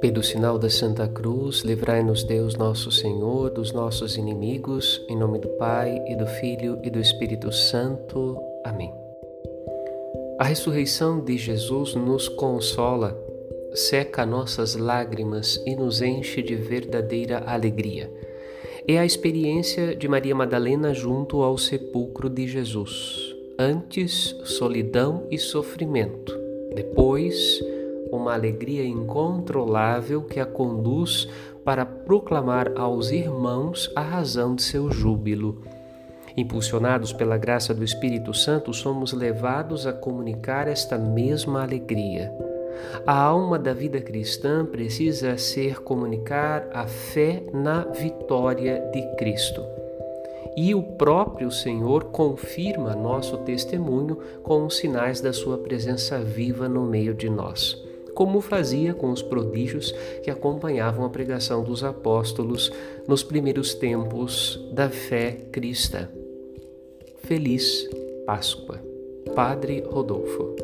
Pelo sinal da Santa Cruz, livrai-nos Deus nosso Senhor dos nossos inimigos, em nome do Pai e do Filho e do Espírito Santo. Amém. A ressurreição de Jesus nos consola, seca nossas lágrimas e nos enche de verdadeira alegria. É a experiência de Maria Madalena junto ao sepulcro de Jesus. Antes, solidão e sofrimento. Depois, uma alegria incontrolável que a conduz para proclamar aos irmãos a razão de seu júbilo. Impulsionados pela graça do Espírito Santo, somos levados a comunicar esta mesma alegria. A alma da vida cristã precisa ser comunicar a fé na vitória de Cristo. E o próprio Senhor confirma nosso testemunho com os sinais da sua presença viva no meio de nós como fazia com os prodígios que acompanhavam a pregação dos apóstolos nos primeiros tempos da fé cristã. Feliz Páscoa. Padre Rodolfo.